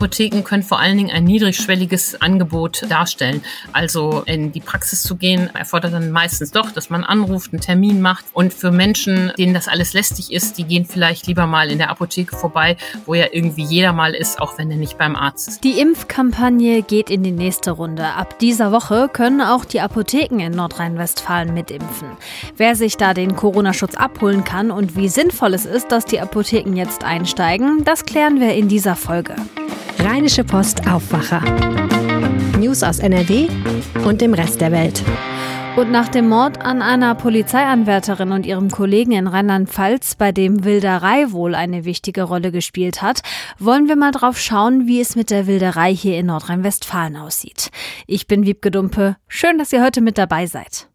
Apotheken können vor allen Dingen ein niedrigschwelliges Angebot darstellen. Also in die Praxis zu gehen, erfordert dann meistens doch, dass man anruft, einen Termin macht. Und für Menschen, denen das alles lästig ist, die gehen vielleicht lieber mal in der Apotheke vorbei, wo ja irgendwie jeder mal ist, auch wenn er nicht beim Arzt ist. Die Impfkampagne geht in die nächste Runde. Ab dieser Woche können auch die Apotheken in Nordrhein-Westfalen mitimpfen. Wer sich da den Corona-Schutz abholen kann und wie sinnvoll es ist, dass die Apotheken jetzt einsteigen, das klären wir in dieser Folge. Rheinische Post Aufwacher. News aus NRW und dem Rest der Welt. Und nach dem Mord an einer Polizeianwärterin und ihrem Kollegen in Rheinland-Pfalz, bei dem Wilderei wohl eine wichtige Rolle gespielt hat, wollen wir mal drauf schauen, wie es mit der Wilderei hier in Nordrhein-Westfalen aussieht. Ich bin Wiebke Dumpe. Schön, dass ihr heute mit dabei seid.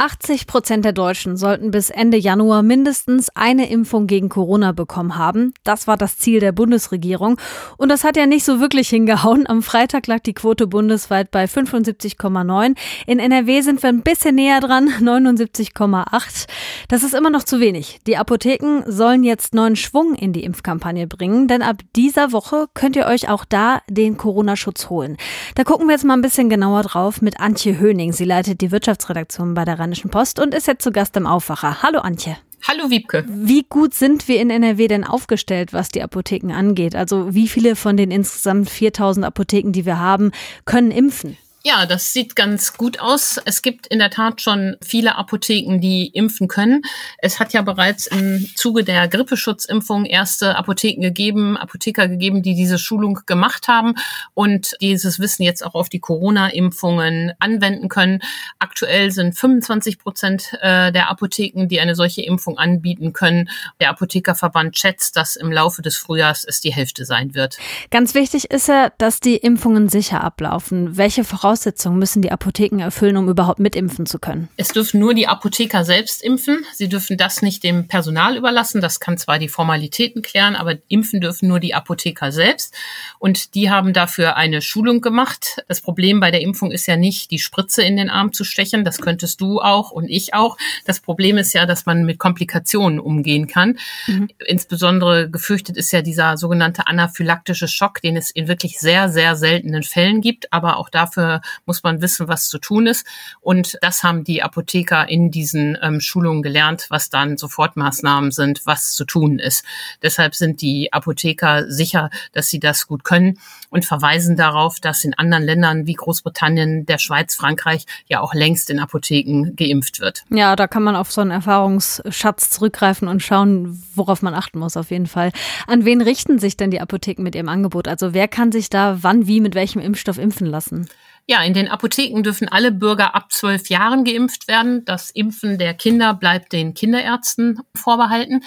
80 Prozent der Deutschen sollten bis Ende Januar mindestens eine Impfung gegen Corona bekommen haben. Das war das Ziel der Bundesregierung. Und das hat ja nicht so wirklich hingehauen. Am Freitag lag die Quote bundesweit bei 75,9. In NRW sind wir ein bisschen näher dran, 79,8. Das ist immer noch zu wenig. Die Apotheken sollen jetzt neuen Schwung in die Impfkampagne bringen, denn ab dieser Woche könnt ihr euch auch da den Corona-Schutz holen. Da gucken wir jetzt mal ein bisschen genauer drauf mit Antje Höning. Sie leitet die Wirtschaftsredaktion bei der Rheinischen Post und ist jetzt zu Gast im Aufwacher. Hallo Antje. Hallo Wiebke. Wie gut sind wir in NRW denn aufgestellt, was die Apotheken angeht? Also wie viele von den insgesamt 4000 Apotheken, die wir haben, können impfen? Ja, das sieht ganz gut aus. Es gibt in der Tat schon viele Apotheken, die impfen können. Es hat ja bereits im Zuge der Grippeschutzimpfung erste Apotheken gegeben, Apotheker gegeben, die diese Schulung gemacht haben und dieses Wissen jetzt auch auf die Corona-Impfungen anwenden können. Aktuell sind 25 Prozent äh, der Apotheken, die eine solche Impfung anbieten können. Der Apothekerverband schätzt, dass im Laufe des Frühjahrs es die Hälfte sein wird. Ganz wichtig ist ja, dass die Impfungen sicher ablaufen. Welche Voraussetzungen Voraussetzungen müssen die Apotheken erfüllen, um überhaupt mitimpfen zu können? Es dürfen nur die Apotheker selbst impfen. Sie dürfen das nicht dem Personal überlassen. Das kann zwar die Formalitäten klären, aber impfen dürfen nur die Apotheker selbst. Und die haben dafür eine Schulung gemacht. Das Problem bei der Impfung ist ja nicht, die Spritze in den Arm zu stechen. Das könntest du auch und ich auch. Das Problem ist ja, dass man mit Komplikationen umgehen kann. Mhm. Insbesondere gefürchtet ist ja dieser sogenannte anaphylaktische Schock, den es in wirklich sehr, sehr seltenen Fällen gibt. Aber auch dafür muss man wissen, was zu tun ist. Und das haben die Apotheker in diesen ähm, Schulungen gelernt, was dann Sofortmaßnahmen sind, was zu tun ist. Deshalb sind die Apotheker sicher, dass sie das gut können und verweisen darauf, dass in anderen Ländern wie Großbritannien, der Schweiz, Frankreich ja auch längst in Apotheken geimpft wird. Ja, da kann man auf so einen Erfahrungsschatz zurückgreifen und schauen, worauf man achten muss, auf jeden Fall. An wen richten sich denn die Apotheken mit ihrem Angebot? Also wer kann sich da wann, wie, mit welchem Impfstoff impfen lassen? Ja, in den Apotheken dürfen alle Bürger ab zwölf Jahren geimpft werden. Das Impfen der Kinder bleibt den Kinderärzten vorbehalten.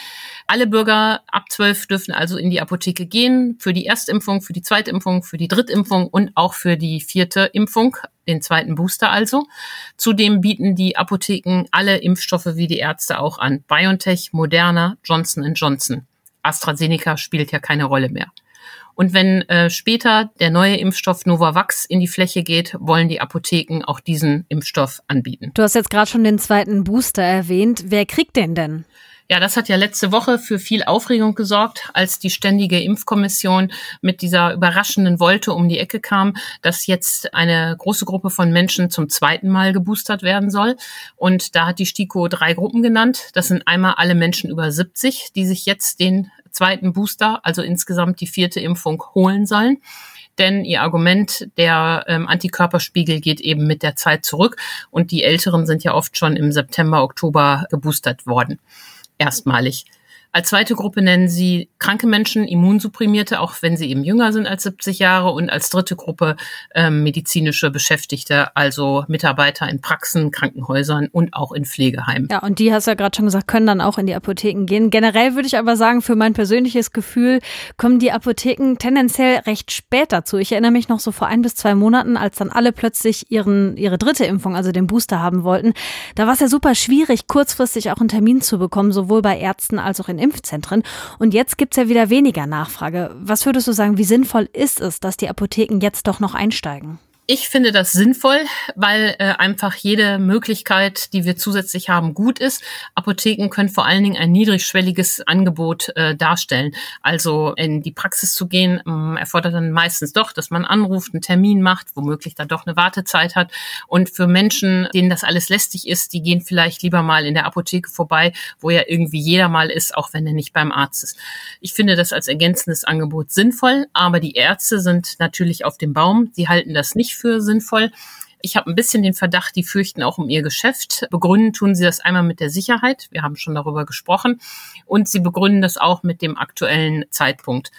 Alle Bürger ab zwölf dürfen also in die Apotheke gehen für die Erstimpfung, für die Zweitimpfung, für die Drittimpfung und auch für die vierte Impfung, den zweiten Booster also. Zudem bieten die Apotheken alle Impfstoffe wie die Ärzte auch an. BioNTech, Moderna, Johnson Johnson. AstraZeneca spielt ja keine Rolle mehr. Und wenn äh, später der neue Impfstoff Novavax in die Fläche geht, wollen die Apotheken auch diesen Impfstoff anbieten. Du hast jetzt gerade schon den zweiten Booster erwähnt. Wer kriegt den denn? Ja, das hat ja letzte Woche für viel Aufregung gesorgt, als die ständige Impfkommission mit dieser überraschenden Wolte um die Ecke kam, dass jetzt eine große Gruppe von Menschen zum zweiten Mal geboostert werden soll. Und da hat die STIKO drei Gruppen genannt. Das sind einmal alle Menschen über 70, die sich jetzt den zweiten Booster, also insgesamt die vierte Impfung holen sollen. Denn ihr Argument, der ähm, Antikörperspiegel geht eben mit der Zeit zurück und die Älteren sind ja oft schon im September, Oktober geboostert worden. Erstmalig. Als zweite Gruppe nennen sie kranke Menschen, Immunsupprimierte, auch wenn sie eben jünger sind als 70 Jahre. Und als dritte Gruppe ähm, medizinische Beschäftigte, also Mitarbeiter in Praxen, Krankenhäusern und auch in Pflegeheimen. Ja, und die hast du ja gerade schon gesagt, können dann auch in die Apotheken gehen. Generell würde ich aber sagen, für mein persönliches Gefühl kommen die Apotheken tendenziell recht spät dazu. Ich erinnere mich noch so vor ein bis zwei Monaten, als dann alle plötzlich ihren, ihre dritte Impfung, also den Booster haben wollten. Da war es ja super schwierig, kurzfristig auch einen Termin zu bekommen, sowohl bei Ärzten als auch in Impfzentren. Und jetzt gibt es ja wieder weniger Nachfrage. Was würdest du sagen, wie sinnvoll ist es, dass die Apotheken jetzt doch noch einsteigen? Ich finde das sinnvoll, weil äh, einfach jede Möglichkeit, die wir zusätzlich haben, gut ist. Apotheken können vor allen Dingen ein niedrigschwelliges Angebot äh, darstellen. Also in die Praxis zu gehen, äh, erfordert dann meistens doch, dass man anruft, einen Termin macht, womöglich dann doch eine Wartezeit hat. Und für Menschen, denen das alles lästig ist, die gehen vielleicht lieber mal in der Apotheke vorbei, wo ja irgendwie jeder mal ist, auch wenn er nicht beim Arzt ist. Ich finde das als ergänzendes Angebot sinnvoll, aber die Ärzte sind natürlich auf dem Baum. Sie halten das nicht für sinnvoll. Ich habe ein bisschen den Verdacht, die fürchten auch um ihr Geschäft. Begründen tun sie das einmal mit der Sicherheit. Wir haben schon darüber gesprochen. Und sie begründen das auch mit dem aktuellen Zeitpunkt.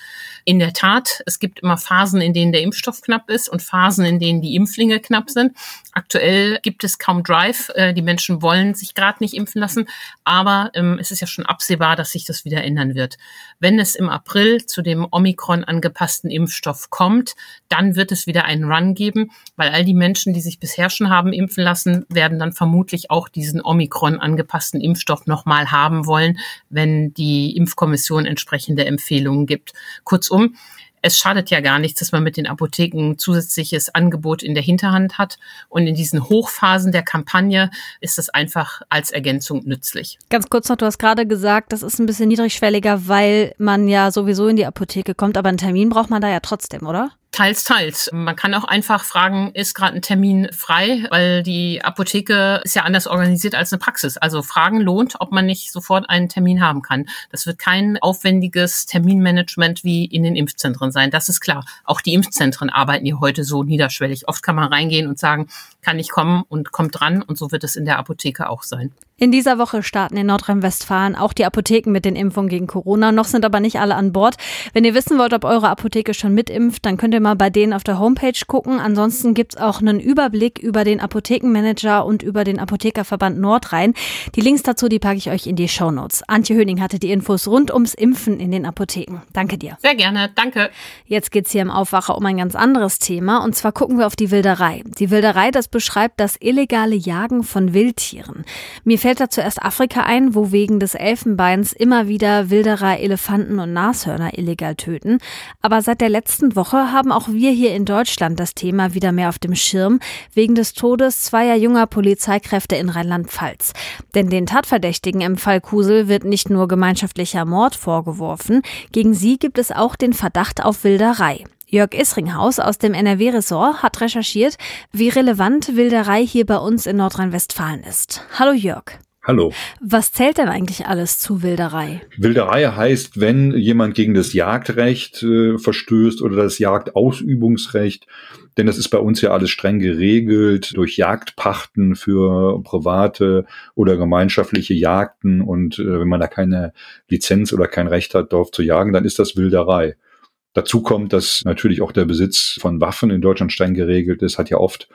In der Tat, es gibt immer Phasen, in denen der Impfstoff knapp ist und Phasen, in denen die Impflinge knapp sind. Aktuell gibt es kaum Drive. Äh, die Menschen wollen sich gerade nicht impfen lassen. Aber ähm, es ist ja schon absehbar, dass sich das wieder ändern wird. Wenn es im April zu dem Omikron angepassten Impfstoff kommt, dann wird es wieder einen Run geben, weil all die Menschen, die sich bisher schon haben impfen lassen, werden dann vermutlich auch diesen Omikron angepassten Impfstoff nochmal haben wollen, wenn die Impfkommission entsprechende Empfehlungen gibt. Kurzum, es schadet ja gar nichts, dass man mit den Apotheken zusätzliches Angebot in der Hinterhand hat. Und in diesen Hochphasen der Kampagne ist das einfach als Ergänzung nützlich. Ganz kurz noch, du hast gerade gesagt, das ist ein bisschen niedrigschwelliger, weil man ja sowieso in die Apotheke kommt, aber einen Termin braucht man da ja trotzdem, oder? Teils, teils. Man kann auch einfach fragen, ist gerade ein Termin frei, weil die Apotheke ist ja anders organisiert als eine Praxis. Also fragen lohnt, ob man nicht sofort einen Termin haben kann. Das wird kein aufwendiges Terminmanagement wie in den Impfzentren sein. Das ist klar. Auch die Impfzentren arbeiten hier heute so niederschwellig. Oft kann man reingehen und sagen, kann ich kommen und kommt dran. Und so wird es in der Apotheke auch sein. In dieser Woche starten in Nordrhein-Westfalen auch die Apotheken mit den Impfungen gegen Corona. Noch sind aber nicht alle an Bord. Wenn ihr wissen wollt, ob eure Apotheke schon mitimpft, dann könnt ihr mal bei denen auf der Homepage gucken. Ansonsten gibt's auch einen Überblick über den Apothekenmanager und über den Apothekerverband Nordrhein. Die Links dazu, die packe ich euch in die Show Notes. Antje Höning hatte die Infos rund ums Impfen in den Apotheken. Danke dir. Sehr gerne, danke. Jetzt geht's hier im Aufwacher um ein ganz anderes Thema. Und zwar gucken wir auf die Wilderei. Die Wilderei, das beschreibt das illegale Jagen von Wildtieren. Mir fällt da zuerst Afrika ein, wo wegen des Elfenbeins immer wieder Wilderer Elefanten und Nashörner illegal töten. Aber seit der letzten Woche haben auch wir hier in Deutschland das Thema wieder mehr auf dem Schirm, wegen des Todes zweier junger Polizeikräfte in Rheinland-Pfalz. Denn den Tatverdächtigen im Fall Kusel wird nicht nur gemeinschaftlicher Mord vorgeworfen, gegen sie gibt es auch den Verdacht auf Wilderei. Jörg Isringhaus aus dem NRW-Ressort hat recherchiert, wie relevant Wilderei hier bei uns in Nordrhein-Westfalen ist. Hallo Jörg. Hallo. Was zählt denn eigentlich alles zu Wilderei? Wilderei heißt, wenn jemand gegen das Jagdrecht äh, verstößt oder das Jagdausübungsrecht, denn das ist bei uns ja alles streng geregelt durch Jagdpachten für private oder gemeinschaftliche Jagden und äh, wenn man da keine Lizenz oder kein Recht hat, darauf zu jagen, dann ist das Wilderei. Dazu kommt, dass natürlich auch der Besitz von Waffen in Deutschland streng geregelt ist, hat ja oft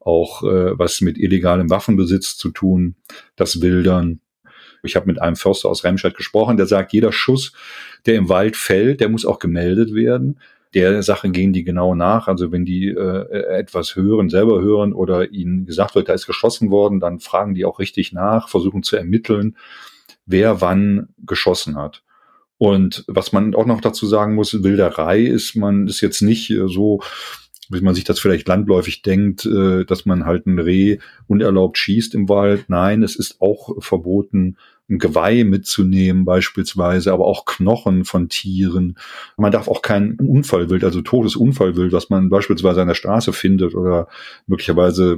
auch äh, was mit illegalem Waffenbesitz zu tun, das Wildern. Ich habe mit einem Förster aus Remscheid gesprochen, der sagt, jeder Schuss, der im Wald fällt, der muss auch gemeldet werden. Der Sache gehen die genau nach. Also wenn die äh, etwas hören, selber hören oder ihnen gesagt wird, da ist geschossen worden, dann fragen die auch richtig nach, versuchen zu ermitteln, wer wann geschossen hat. Und was man auch noch dazu sagen muss, Wilderei ist, man ist jetzt nicht äh, so, wie man sich das vielleicht landläufig denkt, äh, dass man halt ein Reh unerlaubt schießt im Wald. Nein, es ist auch verboten, ein Geweih mitzunehmen beispielsweise, aber auch Knochen von Tieren. Man darf auch kein Unfallwild, also Todesunfallwild, was man beispielsweise an der Straße findet oder möglicherweise,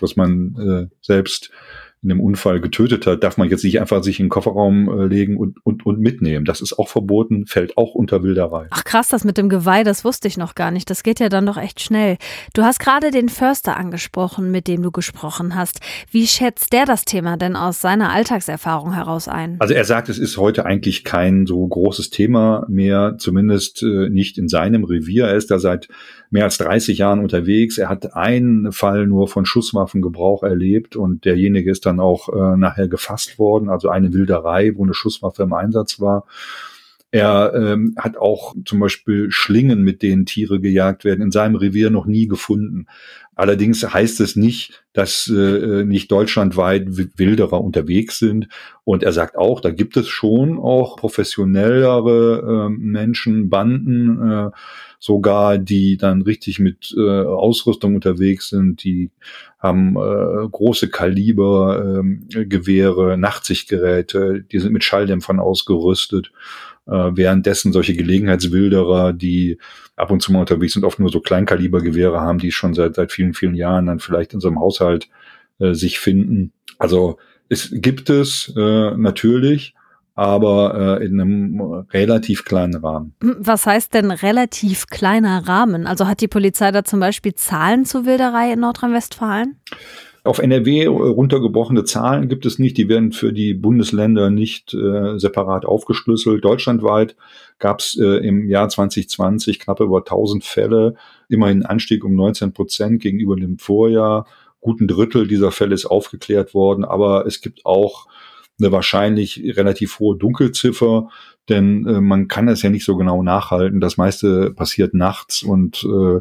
was man äh, selbst in dem Unfall getötet hat, darf man jetzt nicht einfach sich in den Kofferraum äh, legen und, und, und mitnehmen. Das ist auch verboten, fällt auch unter Wilderei. Ach krass, das mit dem Geweih, das wusste ich noch gar nicht. Das geht ja dann doch echt schnell. Du hast gerade den Förster angesprochen, mit dem du gesprochen hast. Wie schätzt der das Thema denn aus seiner Alltagserfahrung heraus ein? Also er sagt, es ist heute eigentlich kein so großes Thema mehr, zumindest äh, nicht in seinem Revier. Er ist da seit mehr als 30 Jahren unterwegs. Er hat einen Fall nur von Schusswaffengebrauch erlebt und derjenige ist dann auch äh, nachher gefasst worden. Also eine Wilderei, wo eine Schusswaffe im Einsatz war. Er ähm, hat auch zum Beispiel Schlingen, mit denen Tiere gejagt werden, in seinem Revier noch nie gefunden. Allerdings heißt es nicht, dass äh, nicht deutschlandweit Wilderer unterwegs sind. Und er sagt auch, da gibt es schon auch professionellere äh, Menschen, Banden, äh, sogar, die dann richtig mit äh, Ausrüstung unterwegs sind, die haben äh, große Kaliber, äh, Gewehre, Nachtsichtgeräte, die sind mit Schalldämpfern ausgerüstet. Äh, währenddessen solche Gelegenheitswilderer, die ab und zu mal unterwegs sind, oft nur so Kleinkalibergewehre haben, die schon seit, seit vielen, vielen Jahren dann vielleicht in so einem Haushalt äh, sich finden. Also es gibt es äh, natürlich, aber äh, in einem relativ kleinen Rahmen. Hm, was heißt denn relativ kleiner Rahmen? Also hat die Polizei da zum Beispiel Zahlen zur Wilderei in Nordrhein-Westfalen? Auf NRW runtergebrochene Zahlen gibt es nicht. Die werden für die Bundesländer nicht äh, separat aufgeschlüsselt. Deutschlandweit gab es äh, im Jahr 2020 knapp über 1000 Fälle, immerhin Anstieg um 19 Prozent gegenüber dem Vorjahr. Guten Drittel dieser Fälle ist aufgeklärt worden, aber es gibt auch eine wahrscheinlich relativ hohe Dunkelziffer, denn äh, man kann es ja nicht so genau nachhalten. Das meiste passiert nachts und äh,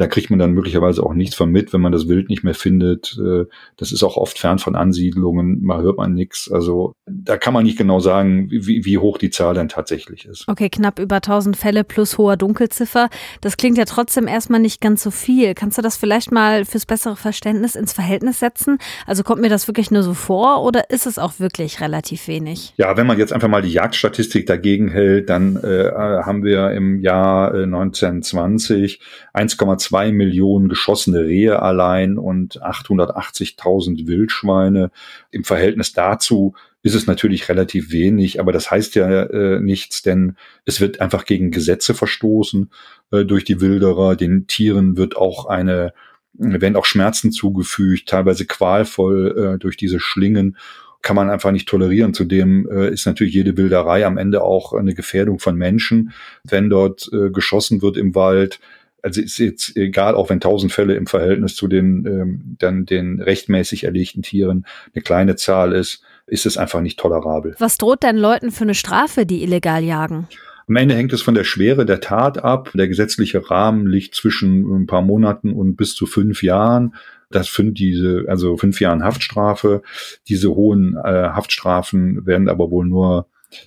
da kriegt man dann möglicherweise auch nichts von mit, wenn man das Wild nicht mehr findet. Äh, das ist auch oft fern von Ansiedlungen, mal hört man nichts. Also da kann man nicht genau sagen, wie, wie hoch die Zahl dann tatsächlich ist. Okay, knapp über 1000 Fälle plus hoher Dunkelziffer. Das klingt ja trotzdem erstmal nicht ganz so viel. Kannst du das vielleicht mal fürs bessere Verständnis ins Verhältnis setzen? Also kommt mir das wirklich nur so vor oder ist es auch wirklich relativ wenig? Ja, wenn man jetzt einfach mal die Jagdstatistik dagegen hält, dann äh, haben wir im Jahr äh, 1920 1,2 zwei Millionen geschossene Rehe allein und 880.000 Wildschweine. Im Verhältnis dazu ist es natürlich relativ wenig, aber das heißt ja äh, nichts, denn es wird einfach gegen Gesetze verstoßen äh, durch die Wilderer. Den Tieren wird auch eine, werden auch Schmerzen zugefügt, teilweise qualvoll äh, durch diese Schlingen kann man einfach nicht tolerieren. Zudem äh, ist natürlich jede Wilderei am Ende auch eine Gefährdung von Menschen. Wenn dort äh, geschossen wird im Wald, also ist jetzt egal, auch wenn tausend Fälle im Verhältnis zu den ähm, dann den rechtmäßig erlegten Tieren eine kleine Zahl ist, ist es einfach nicht tolerabel. Was droht denn Leuten für eine Strafe, die illegal jagen? Am Ende hängt es von der Schwere der Tat ab. Der gesetzliche Rahmen liegt zwischen ein paar Monaten und bis zu fünf Jahren. Das sind diese, also fünf Jahren Haftstrafe. Diese hohen äh, Haftstrafen werden aber wohl nur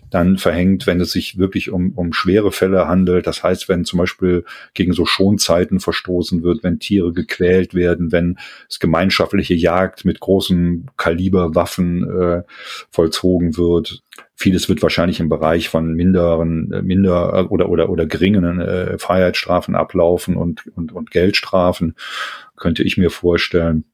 dann verhängt, wenn es sich wirklich um, um schwere Fälle handelt. Das heißt, wenn zum Beispiel gegen so Schonzeiten verstoßen wird, wenn Tiere gequält werden, wenn es gemeinschaftliche Jagd mit großen Kaliberwaffen äh, vollzogen wird. Vieles wird wahrscheinlich im Bereich von minderen, äh, minder oder oder oder geringen äh, Freiheitsstrafen ablaufen und und und Geldstrafen könnte ich mir vorstellen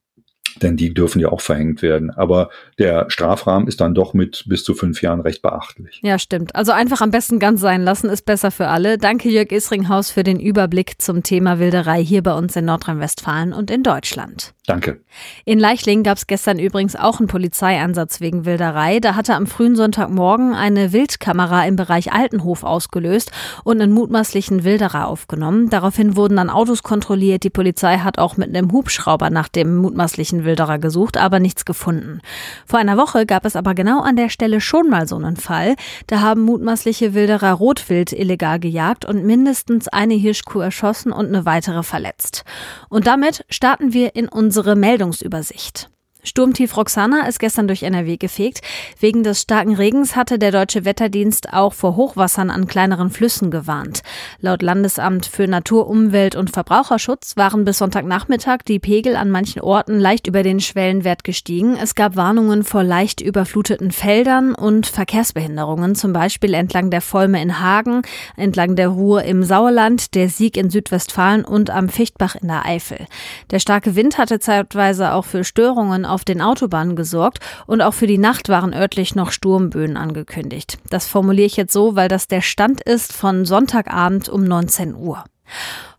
denn die dürfen ja auch verhängt werden. Aber der Strafrahmen ist dann doch mit bis zu fünf Jahren recht beachtlich. Ja, stimmt. Also einfach am besten ganz sein lassen, ist besser für alle. Danke Jörg Isringhaus für den Überblick zum Thema Wilderei hier bei uns in Nordrhein-Westfalen und in Deutschland. Danke. In Leichlingen gab es gestern übrigens auch einen Polizeieinsatz wegen Wilderei. Da hatte am frühen Sonntagmorgen eine Wildkamera im Bereich Altenhof ausgelöst und einen mutmaßlichen Wilderer aufgenommen. Daraufhin wurden dann Autos kontrolliert. Die Polizei hat auch mit einem Hubschrauber nach dem mutmaßlichen Wilderer gesucht, aber nichts gefunden. Vor einer Woche gab es aber genau an der Stelle schon mal so einen Fall. Da haben mutmaßliche Wilderer Rotwild illegal gejagt und mindestens eine Hirschkuh erschossen und eine weitere verletzt. Und damit starten wir in unsere unsere Meldungsübersicht. Sturmtief Roxana ist gestern durch NRW gefegt. Wegen des starken Regens hatte der deutsche Wetterdienst auch vor Hochwassern an kleineren Flüssen gewarnt. Laut Landesamt für Natur, Umwelt und Verbraucherschutz waren bis Sonntagnachmittag die Pegel an manchen Orten leicht über den Schwellenwert gestiegen. Es gab Warnungen vor leicht überfluteten Feldern und Verkehrsbehinderungen, zum Beispiel entlang der Volme in Hagen, entlang der Ruhr im Sauerland, der Sieg in Südwestfalen und am Fichtbach in der Eifel. Der starke Wind hatte zeitweise auch für Störungen auf den Autobahnen gesorgt und auch für die Nacht waren örtlich noch Sturmböen angekündigt. Das formuliere ich jetzt so, weil das der Stand ist von Sonntagabend um 19 Uhr.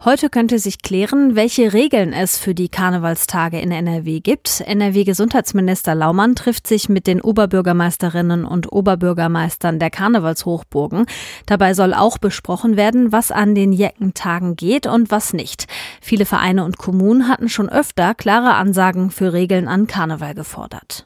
Heute könnte sich klären, welche Regeln es für die Karnevalstage in NRW gibt. NRW-Gesundheitsminister Laumann trifft sich mit den Oberbürgermeisterinnen und Oberbürgermeistern der Karnevalshochburgen. Dabei soll auch besprochen werden, was an den Jeckentagen geht und was nicht. Viele Vereine und Kommunen hatten schon öfter klare Ansagen für Regeln an Karneval gefordert.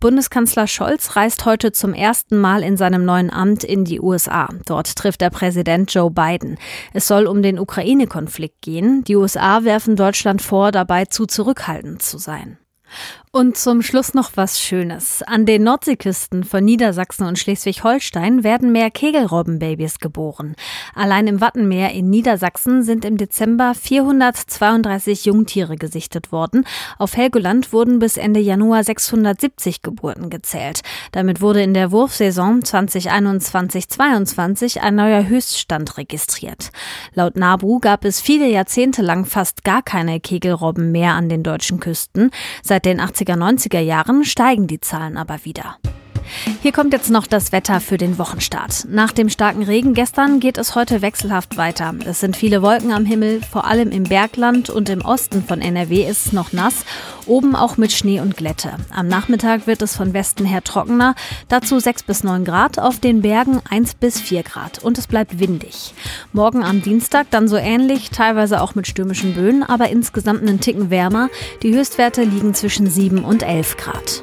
Bundeskanzler Scholz reist heute zum ersten Mal in seinem neuen Amt in die USA. Dort trifft der Präsident Joe Biden. Es soll um den Ukraine-Konflikt gehen. Die USA werfen Deutschland vor, dabei zu zurückhaltend zu sein. Und zum Schluss noch was Schönes. An den Nordseeküsten von Niedersachsen und Schleswig-Holstein werden mehr Kegelrobbenbabys geboren. Allein im Wattenmeer in Niedersachsen sind im Dezember 432 Jungtiere gesichtet worden. Auf Helgoland wurden bis Ende Januar 670 Geburten gezählt. Damit wurde in der Wurfsaison 2021-22 ein neuer Höchststand registriert. Laut NABU gab es viele Jahrzehnte lang fast gar keine Kegelrobben mehr an den deutschen Küsten. Seit den 80er, 90er Jahren steigen die Zahlen aber wieder. Hier kommt jetzt noch das Wetter für den Wochenstart. Nach dem starken Regen gestern geht es heute wechselhaft weiter. Es sind viele Wolken am Himmel, vor allem im Bergland und im Osten von NRW ist es noch nass, oben auch mit Schnee und Glätte. Am Nachmittag wird es von Westen her trockener, dazu 6 bis 9 Grad, auf den Bergen 1 bis 4 Grad und es bleibt windig. Morgen am Dienstag dann so ähnlich, teilweise auch mit stürmischen Böen, aber insgesamt einen Ticken wärmer. Die Höchstwerte liegen zwischen 7 und 11 Grad.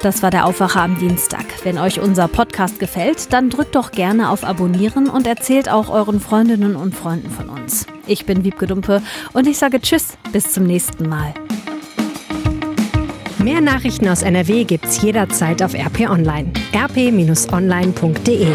Das war der Aufwacher am Dienstag. Wenn euch unser Podcast gefällt, dann drückt doch gerne auf Abonnieren und erzählt auch euren Freundinnen und Freunden von uns. Ich bin Wiebke Dumpe und ich sage Tschüss, bis zum nächsten Mal. Mehr Nachrichten aus NRW gibt's jederzeit auf RP Online. rp-online.de